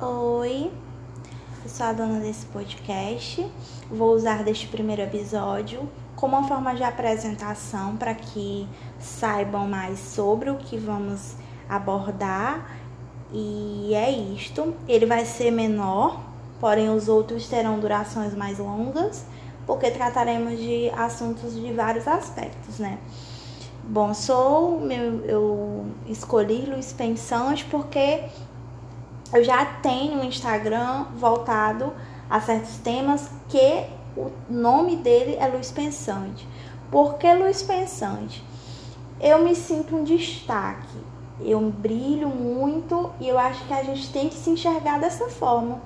Oi, eu sou a dona desse podcast. Vou usar deste primeiro episódio como uma forma de apresentação para que saibam mais sobre o que vamos abordar. E é isto. Ele vai ser menor, porém os outros terão durações mais longas, porque trataremos de assuntos de vários aspectos, né? Bom, sou eu escolhi Luiz Pensante porque eu já tenho um Instagram voltado a certos temas que o nome dele é Luiz Pensante. Por que Luiz Pensante? Eu me sinto um destaque, eu brilho muito e eu acho que a gente tem que se enxergar dessa forma.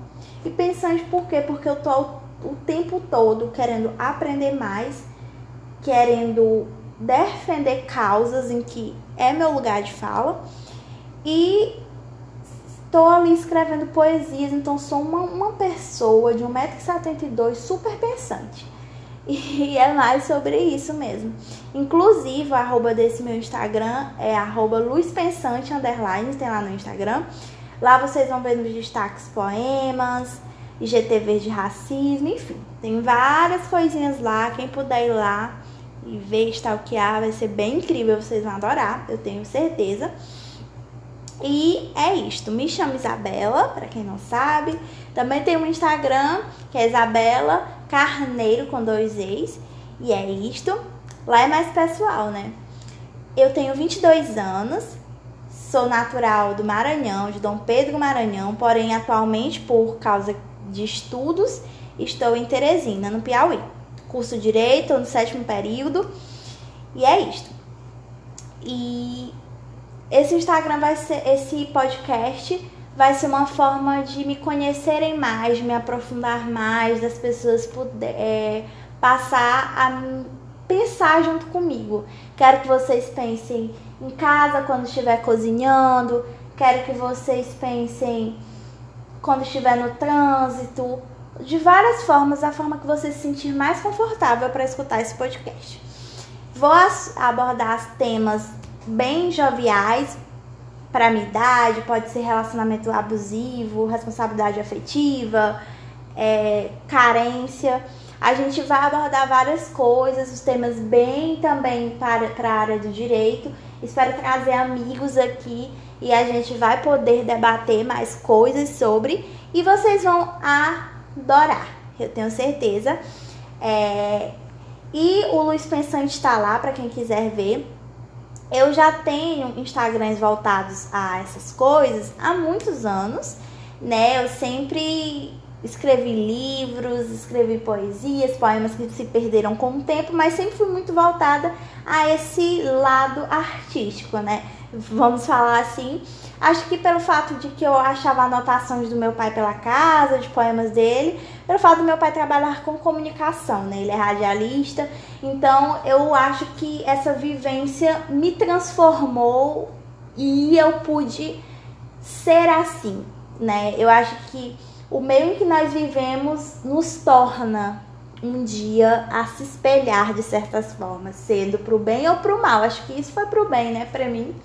E pensante por quê? Porque eu tô o tempo todo querendo aprender mais, querendo defender causas em que é meu lugar de fala e estou ali escrevendo poesias, então sou uma, uma pessoa de 1,72m super pensante. E é mais sobre isso mesmo. Inclusive, o arroba desse meu Instagram é arroba luzpensante, underline, tem lá no Instagram. Lá vocês vão ver nos destaques poemas, IGTV de racismo, enfim. Tem várias coisinhas lá, quem puder ir lá e ver, stalkear, vai ser bem incrível, vocês vão adorar, eu tenho certeza. E é isto. Me chamo Isabela, para quem não sabe. Também tem um Instagram, que é Isabela Carneiro com dois E's. E é isto. Lá é mais pessoal, né? Eu tenho 22 anos, sou natural do Maranhão, de Dom Pedro Maranhão, porém atualmente por causa de estudos estou em Teresina, no Piauí curso Direito, no sétimo período. E é isto. E esse Instagram vai ser, esse podcast vai ser uma forma de me conhecerem mais, me aprofundar mais, das pessoas poder, é, passar a pensar junto comigo. Quero que vocês pensem em casa quando estiver cozinhando, quero que vocês pensem quando estiver no trânsito, de várias formas, a forma que você se sentir mais confortável para escutar esse podcast. Vou abordar temas bem joviais para minha idade, pode ser relacionamento abusivo, responsabilidade afetiva, é, carência. A gente vai abordar várias coisas, os temas bem também para, para a área do direito. Espero trazer amigos aqui e a gente vai poder debater mais coisas sobre. E vocês vão adorar, eu tenho certeza. É, e o Luiz Pensante está lá para quem quiser ver. Eu já tenho Instagrams voltados a essas coisas há muitos anos, né? Eu sempre escrevi livros, escrevi poesias, poemas que se perderam com o tempo, mas sempre fui muito voltada a esse lado artístico, né? Vamos falar assim. Acho que pelo fato de que eu achava anotações do meu pai pela casa, de poemas dele, pelo fato do meu pai trabalhar com comunicação, né? Ele é radialista, então eu acho que essa vivência me transformou e eu pude ser assim, né? Eu acho que o meio em que nós vivemos nos torna um dia a se espelhar de certas formas, sendo pro bem ou pro mal. Acho que isso foi pro bem, né, para mim.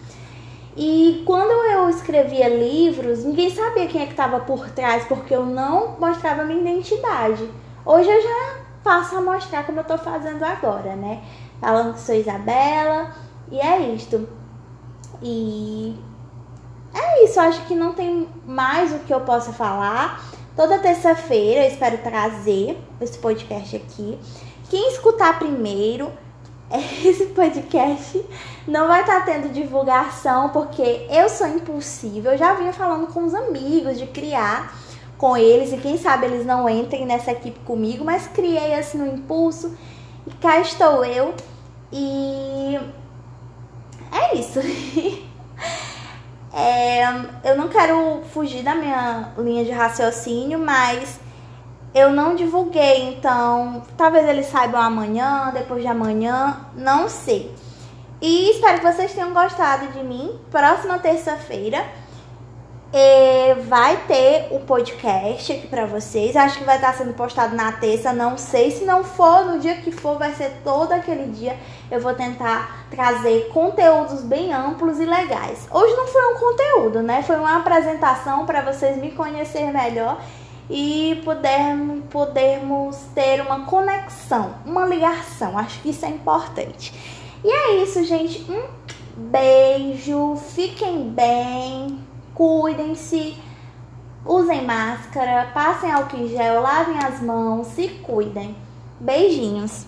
E quando eu escrevia livros, ninguém sabia quem é que estava por trás, porque eu não mostrava minha identidade. Hoje eu já passo a mostrar como eu estou fazendo agora, né? Falando que sou Isabela, e é isto. E é isso, acho que não tem mais o que eu possa falar. Toda terça-feira eu espero trazer esse podcast aqui. Quem escutar primeiro, esse podcast não vai estar tá tendo divulgação porque eu sou impulsiva. Eu já vinha falando com os amigos de criar com eles e quem sabe eles não entrem nessa equipe comigo, mas criei assim no impulso e cá estou eu e é isso. é, eu não quero fugir da minha linha de raciocínio, mas eu não divulguei, então talvez eles saibam amanhã, depois de amanhã, não sei. E espero que vocês tenham gostado de mim. Próxima terça-feira porque vai ter o podcast aqui para vocês. Acho que vai estar sendo postado na terça, não sei. Se não for, no dia que for, vai ser todo aquele dia. Eu vou tentar trazer conteúdos bem amplos e legais. Hoje não foi um conteúdo, né? Foi uma apresentação para vocês me conhecer melhor e podermos, podermos ter uma conexão, uma ligação. Acho que isso é importante. E é isso, gente. Um beijo, fiquem bem, cuidem-se, usem máscara, passem álcool em gel, lavem as mãos, se cuidem. Beijinhos.